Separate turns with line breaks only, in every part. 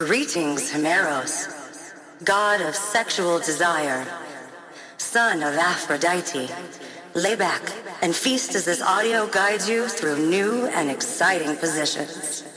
Greetings, Himeros, god of sexual desire, son of Aphrodite. Lay back and feast as this audio guides you through new and exciting positions.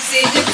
Sexy de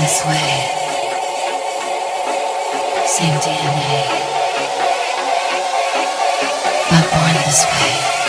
this way. Same DNA, but born this
way.